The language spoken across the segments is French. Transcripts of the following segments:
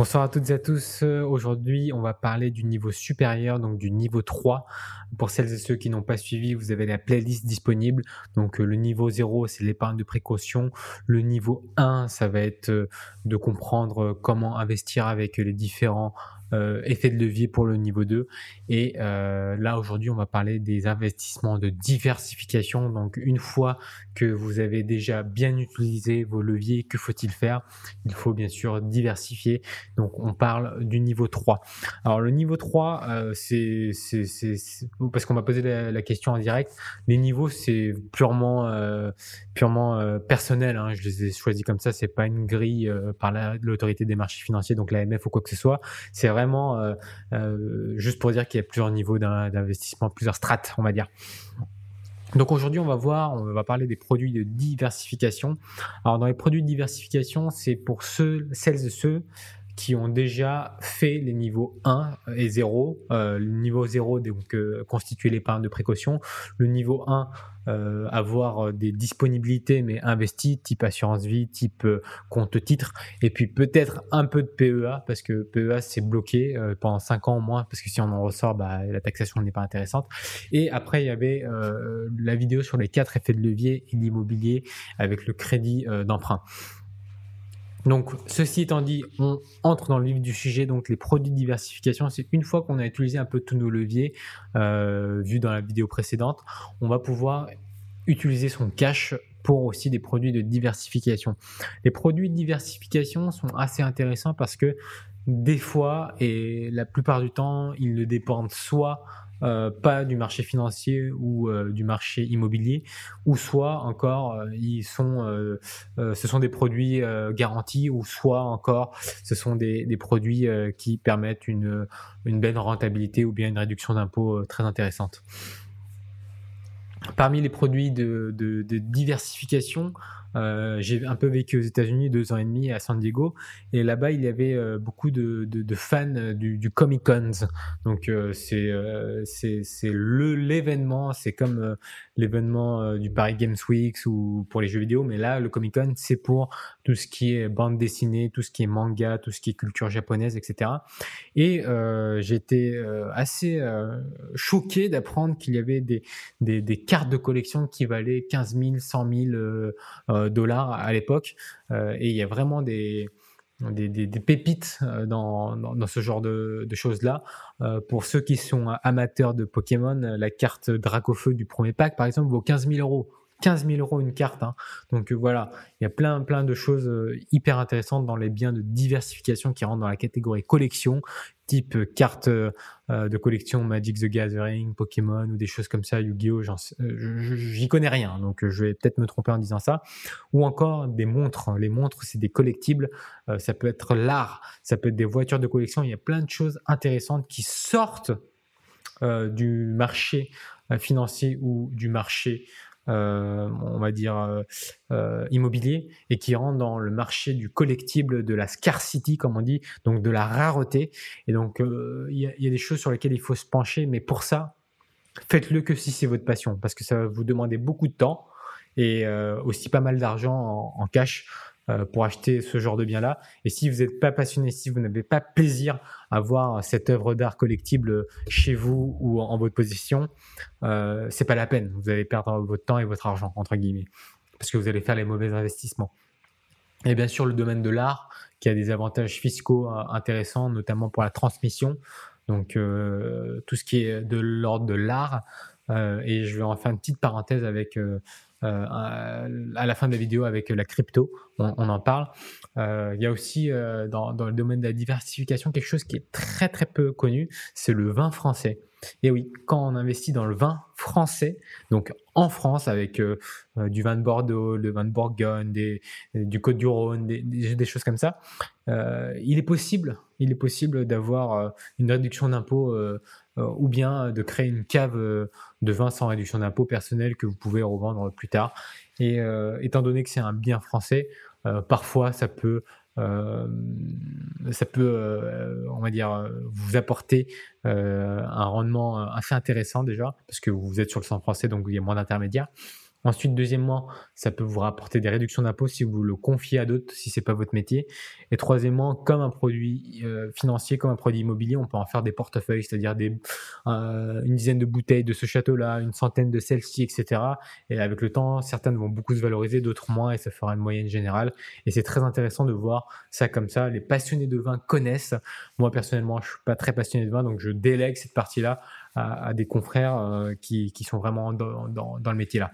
Bonsoir à toutes et à tous. Aujourd'hui, on va parler du niveau supérieur, donc du niveau 3. Pour celles et ceux qui n'ont pas suivi, vous avez la playlist disponible. Donc euh, le niveau 0, c'est l'épargne de précaution. Le niveau 1, ça va être euh, de comprendre comment investir avec les différents euh, effet de levier pour le niveau 2. Et euh, là, aujourd'hui, on va parler des investissements de diversification. Donc, une fois que vous avez déjà bien utilisé vos leviers, que faut-il faire? Il faut bien sûr diversifier. Donc, on parle du niveau 3. Alors, le niveau 3, euh, c'est parce qu'on m'a posé la, question en direct. Les niveaux, c'est purement, euh, purement euh, personnel. Hein. Je les ai choisis comme ça. C'est pas une grille euh, par l'autorité des marchés financiers, donc l'AMF ou quoi que ce soit. C'est euh, euh, juste pour dire qu'il y a plusieurs niveaux d'investissement, plusieurs strates, on va dire. Donc aujourd'hui, on va voir, on va parler des produits de diversification. Alors dans les produits de diversification, c'est pour ceux, celles et ceux qui ont déjà fait les niveaux 1 et 0. Euh, le niveau 0, donc euh, constituer l'épargne de précaution. Le niveau 1, euh, avoir des disponibilités mais investies, type assurance vie, type compte titre. Et puis peut-être un peu de PEA, parce que PEA c'est bloqué pendant 5 ans au moins, parce que si on en ressort, bah, la taxation n'est pas intéressante. Et après, il y avait la vidéo sur les quatre effets de levier et l'immobilier avec le crédit d'emprunt. Donc, ceci étant dit, on entre dans le vif du sujet. Donc, les produits de diversification, c'est une fois qu'on a utilisé un peu tous nos leviers, euh, vus dans la vidéo précédente, on va pouvoir utiliser son cash pour aussi des produits de diversification. Les produits de diversification sont assez intéressants parce que des fois, et la plupart du temps, ils ne dépendent soit euh, pas du marché financier ou euh, du marché immobilier, ou soit encore euh, ils sont, ce sont des produits garantis, ou soit encore ce sont des, produits qui permettent une, une belle rentabilité ou bien une réduction d'impôts très intéressante. Parmi les produits de, diversification, j'ai un peu vécu aux États-Unis deux ans et demi à San Diego. Et là-bas il y avait euh, beaucoup de, de, de fans du, du, Comic Cons. Donc euh, c'est c'est le l'événement, c'est comme l'événement du Paris Games Week ou pour les jeux vidéo, mais là le Comic Con c'est pour tout ce qui est bande dessinée, tout ce qui est manga, tout ce qui est culture japonaise, etc. Et j'étais assez choqué d'apprendre qu'il y avait des, cartes de collection qui valaient 15 000, 100 000 euh, dollars à l'époque. Euh, et il y a vraiment des, pépites euh, dans, ce genre de choses-là. pour ceux qui sont amateurs de Pokémon, la carte Dracofeu du premier pack, par exemple, vaut 15 000 euros. 15 000 euros une carte. Hein. Donc voilà, il y a plein, plein de choses hyper intéressantes dans les biens de diversification qui rentrent dans la catégorie collection, type euh, carte euh, de collection Magic the Gathering, Pokémon ou des choses comme ça, Yu-Gi-Oh, euh, j'y connais rien, donc je vais peut-être me tromper en disant ça. Ou encore des montres. Les montres, c'est des collectibles. ça peut être l'art, ça peut être des voitures de collection. Il y a plein de choses intéressantes qui sortent du marché financier ou du marché euh, on va dire, euh, euh, immobilier et qui rentre dans le marché du collectible, de la scarcity, comme on dit, donc de la rareté. Et donc, il y, a des choses sur lesquelles il faut se pencher, mais pour ça, faites-le que si c'est votre passion, parce que ça va vous demander beaucoup de temps et aussi pas mal d'argent en, cash euh, pour acheter ce genre de bien-là. Et si vous n'êtes pas passionné, si vous n'avez pas plaisir à voir cette œuvre d'art collectible chez vous ou en, votre possession, euh, c'est pas la peine. Vous allez perdre votre temps et votre argent, entre guillemets, parce que vous allez faire les mauvais investissements. Et bien sûr, le domaine de l'art, qui a des avantages fiscaux euh, intéressants, notamment pour la transmission. Donc, euh, tout ce qui est de l'ordre de l'art. Et je vais en faire une petite parenthèse avec euh, à la fin de la vidéo avec la crypto, on, en parle. Euh, il y a aussi euh, dans, dans, le domaine de la diversification quelque chose qui est très très peu connu, c'est le vin français. Et oui, quand on investit dans le vin français, donc en France avec du vin de Bordeaux, le vin de Bourgogne, des, du Côte-du-Rhône, des, des, choses comme ça, il est possible, il est possible d'avoir une réduction d'impôt euh, ou bien de créer une cave euh, de vin sans réduction d'impôt personnelle que vous pouvez revendre plus tard. Et euh, étant donné que c'est un bien français, parfois ça peut ça peut, on va dire, vous apporter un rendement assez intéressant déjà, parce que vous êtes sur le sang français, donc il y a moins d'intermédiaires. Ensuite, deuxièmement, ça peut vous rapporter des réductions d'impôts si vous le confiez à d'autres, si c'est pas votre métier. Et troisièmement, comme un produit euh, financier, comme un produit immobilier, on peut en faire des portefeuilles, c'est-à-dire euh, une dizaine de bouteilles de ce château-là, une centaine de celles-ci, etc. Et avec le temps, certaines vont beaucoup se valoriser, d'autres moins, et ça fera une moyenne générale. Et c'est très intéressant de voir ça comme ça. Les passionnés de vin connaissent. Moi, personnellement, je suis pas très passionné de vin, donc je délègue cette partie-là à, des confrères euh, qui, qui, sont vraiment dans, dans, dans le métier là.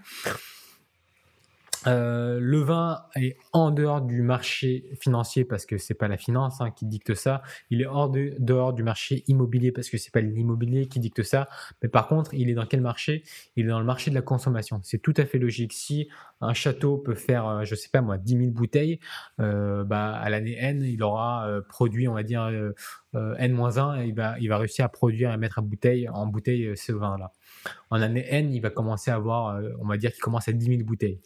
Euh, le vin est en dehors du marché financier parce que c'est pas la finance hein, qui dicte ça. Il est hors de, dehors du marché immobilier parce que c'est pas l'immobilier qui dicte ça. Mais par contre, il est dans quel marché? Il est dans le marché de la consommation. C'est tout à fait logique. Si un château peut faire, euh, je sais pas moi, 10 000 bouteilles, euh, bah, à l'année N, il aura produit, on va dire, N-1 et il va, il va réussir à produire et mettre à bouteille, en bouteille ce vin-là. En année N, il va commencer à avoir, on va dire qu'il commence à 10 000 bouteilles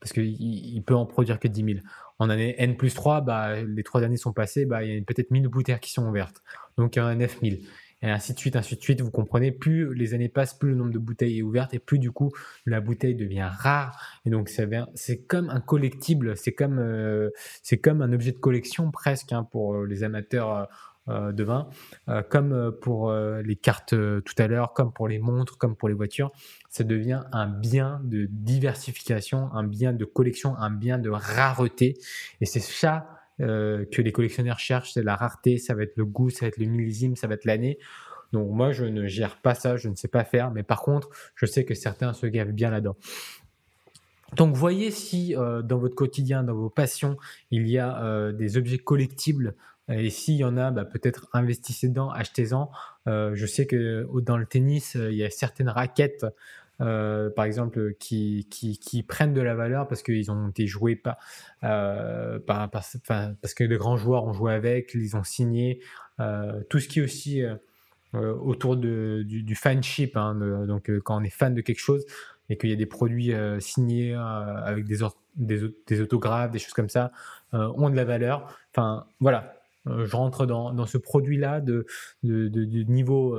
parce qu'il il peut en produire que 10 000. En année N plus 3, bah, les trois années sont passées, bah, il y a peut-être 1000 bouteilles qui sont ouvertes. Donc il y a un 9000. Et ainsi de suite, ainsi de suite, vous comprenez, plus les années passent, plus le nombre de bouteilles est ouvert et plus du coup la bouteille devient rare. Et donc c'est comme un collectible, c'est comme, euh, c'est comme un objet de collection presque hein, pour euh, les amateurs euh, euh, de vin, euh, comme euh, pour les cartes tout à l'heure, comme pour les montres, comme pour les voitures, ça devient un bien de diversification, un bien de collection, un bien de rareté. Et c'est ça que les collectionneurs cherchent, c'est la rareté, ça va être le goût, ça va être le millésime, ça va être l'année. Donc moi, je ne gère pas ça, je ne sais pas faire, mais par contre, je sais que certains se gavent bien là-dedans. Donc voyez si dans votre quotidien, dans vos passions, il y a des objets collectibles et s'il y en a, bah, peut-être investissez dedans, achetez-en. Euh, je sais que dans le tennis, euh, il y a certaines raquettes, euh, par exemple, qui, qui, qui, prennent de la valeur parce qu'ils ont été joués pas, euh, par, parce que de grands joueurs ont joué avec, ils ont signé. Euh, tout ce qui est aussi autour de, du, du fanship, hein, donc quand on est fan de quelque chose et qu'il y a des produits signés avec des, des, des, autographes, des choses comme ça, ont de la valeur. Enfin, voilà, euh, je rentre dans, ce produit-là de, niveau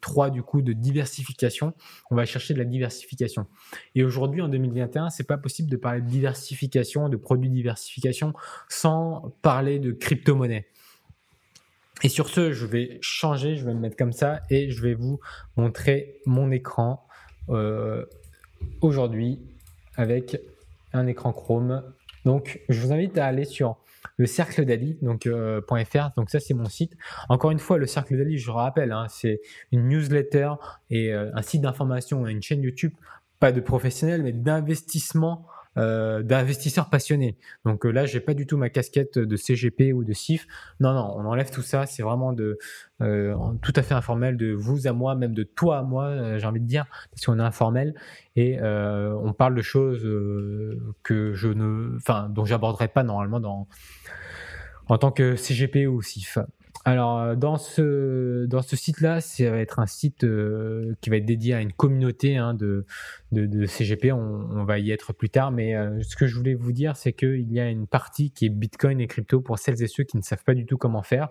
3 euh, du coup de diversification. On va chercher de la diversification. Et aujourd'hui, en 2021, c'est pas possible de parler de diversification, de produits diversification sans parler de crypto-monnaie. Et sur ce, je vais changer, je vais me mettre comme ça et je vais vous montrer mon écran euh, aujourd'hui avec un écran Chrome. Donc, je vous invite à aller sur le cercle d'Ali, donc euh, donc ça c'est mon site. Encore une fois, le cercle d'Ali, je rappelle, hein, c'est une newsletter et euh, un site d'information, une chaîne YouTube, pas de professionnels, mais d'investissement euh, d'investisseurs passionnés. Donc euh, là, j'ai pas du tout ma casquette de CGP ou de CIF. Non, non, on enlève tout ça. C'est vraiment de euh, tout à fait informel de vous à moi, même de toi à moi. j'ai envie de dire parce qu'on est informel et on parle de choses que je ne, enfin, dont j'aborderai pas normalement dans en tant que CGP ou CIF. Alors, euh, dans ce, site-là, ça va être un site euh, qui va être dédié à une communauté hein, de, de, CGP. On, va y être plus tard. Mais euh, ce que je voulais vous dire, c'est qu'il y a une partie qui est Bitcoin et crypto pour celles et ceux qui ne savent pas du tout comment faire.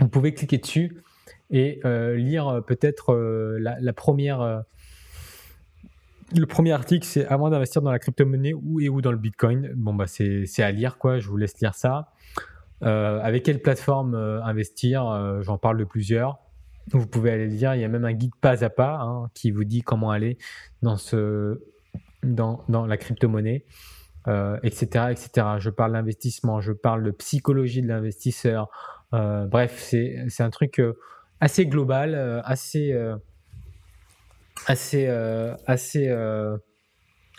Vous pouvez cliquer dessus et lire peut-être la, première. le premier article, c'est avant d'investir dans la crypto-monnaie ou et ou dans le Bitcoin. Bon, bah, c'est à lire, quoi. Je vous laisse lire ça. Euh, avec quelle plateforme euh, investir euh, J'en parle de plusieurs. Vous pouvez aller lire. Il y a même un guide pas à pas hein, qui vous dit comment aller dans la crypto-monnaie, etc., etc. Je parle d'investissement, je parle de psychologie de l'investisseur. bref, c'est un truc assez global, assez, assez, assez,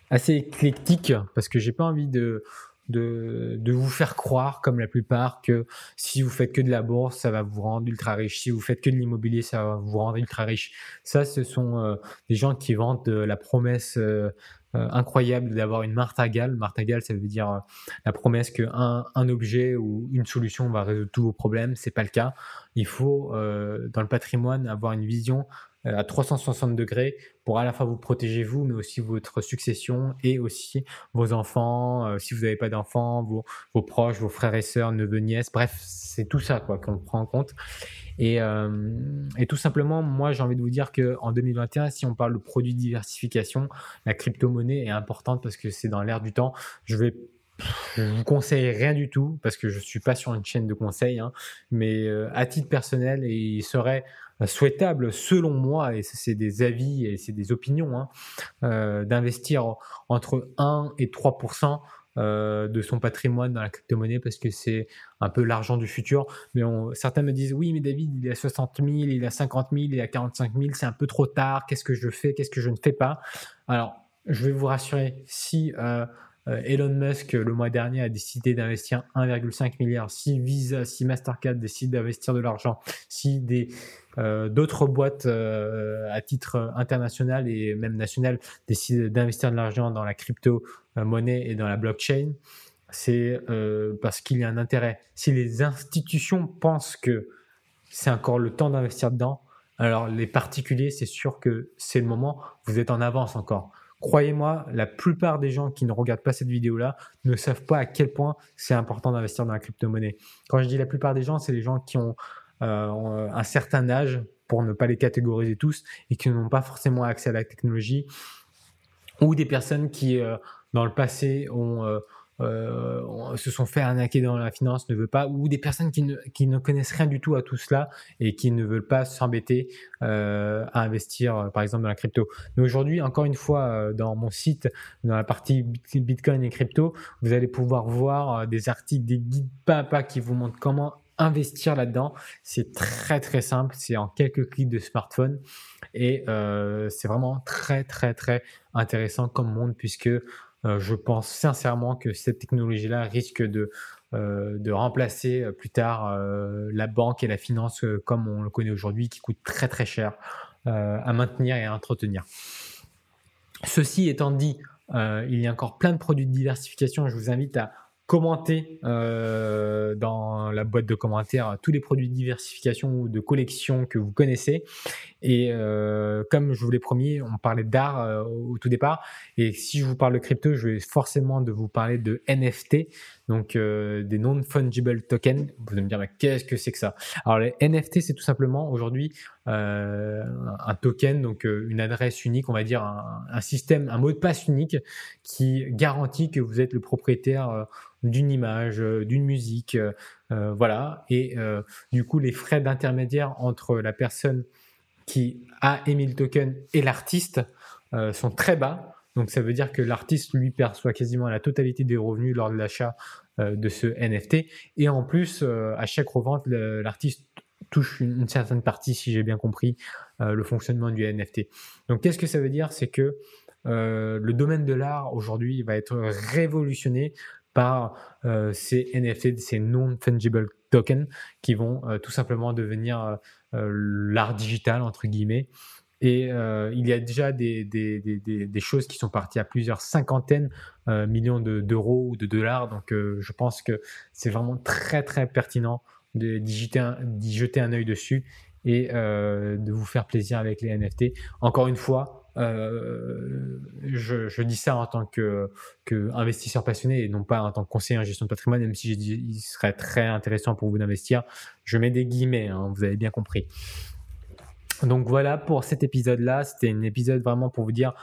assez éclectique, parce que j'ai pas envie de de, de vous faire croire, comme la plupart, que si vous faites que de la bourse, ça va vous rendre ultra riche. Si vous faites que de l'immobilier, ça va vous rendre ultra riche. Ça, ce sont euh, des gens qui vantent la promesse euh, euh, incroyable d'avoir une martingale. Martingale, ça veut dire la promesse qu'un un objet ou une solution va résoudre tous vos problèmes. C'est pas le cas. Il faut, dans le patrimoine, avoir une vision à 360 degrés pour à la fois vous protéger vous, mais aussi votre succession et aussi vos enfants, euh, si vous n'avez pas d'enfants, vos, vos, proches, vos frères et sœurs, neveux, nièces, bref, c'est tout ça quoi qu'on prend en compte. Et, et tout simplement, moi, j'ai envie de vous dire qu'en 2021, si on parle de produits de diversification, la crypto-monnaie est importante parce que c'est dans l'air du temps. Je vais vous conseille rien du tout parce que je suis pas sur une chaîne de conseils, hein, mais à titre personnel, il serait souhaitable, selon moi, et c'est des avis et c'est des opinions, hein, euh, d'investir entre 1 et 3 euh, de son patrimoine dans la crypto-monnaie parce que c'est un peu l'argent du futur. Mais certains me disent oui, mais David, il a 60 000, il a 50 000, il a 45 000, c'est un peu trop tard. Qu'est-ce que je fais Qu'est-ce que je ne fais pas? Alors, je vais vous rassurer, si euh, euh, Elon Musk, le mois dernier, a décidé d'investir 1,5 milliard. Si Visa, si Mastercard décide d'investir de l'argent, si des euh, d'autres boîtes euh, à titre international et même national décident d'investir de l'argent dans la crypto monnaie et dans la blockchain, c'est parce qu'il y a un intérêt. Si les institutions pensent que c'est encore le temps d'investir dedans, alors les particuliers, c'est sûr que c'est le moment. Vous êtes en avance encore. Croyez-moi, la plupart des gens qui ne regardent pas cette vidéo-là ne savent pas à quel point c'est important d'investir dans la crypto-monnaie. Quand je dis la plupart des gens, c'est les gens qui ont euh, un certain âge, pour ne pas les catégoriser tous, et qui n'ont pas forcément accès à la technologie, ou des personnes qui, euh, dans le passé, ont euh, euh, se sont fait arnaquer dans la finance, ne veut pas, ou des personnes qui ne, connaissent rien du tout à tout cela et qui ne veulent pas s'embêter euh, à investir, euh, par exemple, dans la crypto. Mais aujourd'hui, encore une fois, euh, dans mon site, dans la partie Bitcoin et crypto, vous allez pouvoir voir des articles, des guides pas à pas qui vous montrent comment investir là-dedans. C'est très très simple, c'est en quelques clics de smartphone et euh, c'est vraiment très très très intéressant comme monde puisque euh, je pense sincèrement que cette technologie-là risque de, euh, remplacer euh, plus tard la banque et la finance comme on le connaît aujourd'hui, qui coûte très très cher à maintenir et à entretenir. Ceci étant dit, il y a encore plein de produits de diversification. Je vous invite à commenter euh, dans la boîte de commentaires tous les produits de diversification ou de collection que vous connaissez. Et euh, comme je vous l'ai promis, on parlait d'art euh, au tout départ. Et si je vous parle de crypto, je vais forcément vous parler de NFT, donc euh, des non-fungible tokens. Vous allez me dire, mais qu'est-ce que c'est que ça? Alors les NFT, c'est tout simplement aujourd'hui euh, un token, donc une adresse unique, on va dire un, un, système, un mot de passe unique qui garantit que vous êtes le propriétaire d'une image, euh, d'une musique, euh, euh, voilà. Et du coup, les frais d'intermédiaire entre la personne qui a émis le token et l'artiste sont très bas. Donc ça veut dire que l'artiste lui perçoit quasiment la totalité des revenus lors de l'achat de ce NFT. Et en plus, à chaque revente, l'artiste touche une, certaine partie, si j'ai bien compris, le fonctionnement du NFT. Donc qu'est-ce que ça veut dire? C'est que le domaine de l'art aujourd'hui va être révolutionné par euh, ces NFT, ces non-fungible tokens qui vont euh, tout simplement devenir euh, l'art digital, entre guillemets. Et il y a déjà des, choses qui sont parties à plusieurs cinquantaines euh, millions d'euros ou de dollars. Donc je pense que c'est vraiment très très pertinent d'y jeter, un œil dessus et de vous faire plaisir avec les NFT. Encore une fois, euh, je, dis ça en tant que, que, investisseur passionné et non pas en tant que conseiller en gestion de patrimoine, même si il serait très intéressant pour vous d'investir. Je mets des guillemets, hein, vous avez bien compris. Donc voilà pour cet épisode-là. C'était un épisode vraiment pour vous dire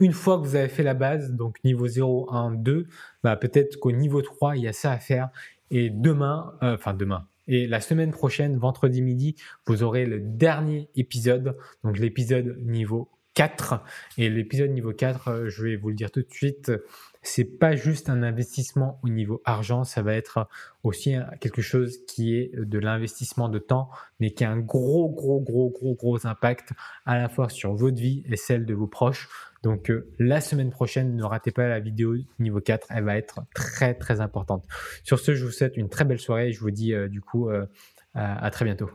une fois que vous avez fait la base, donc niveau 0, 1, 2, bah peut-être qu'au niveau 3, il y a ça à faire. Et demain, euh, enfin demain, et la semaine prochaine, vendredi midi, vous aurez le dernier épisode, donc l'épisode niveau 4. Et l'épisode niveau 4, euh, je vais vous le dire tout de suite, c'est pas juste un investissement au niveau argent, ça va être aussi quelque chose qui est de l'investissement de temps, mais qui a un gros, gros, gros, gros, gros impact à la fois sur votre vie et celle de vos proches. Donc euh, la semaine prochaine, ne ratez pas la vidéo niveau 4, elle va être très, très importante. Sur ce, je vous souhaite une très belle soirée et je vous dis euh, du coup à très bientôt.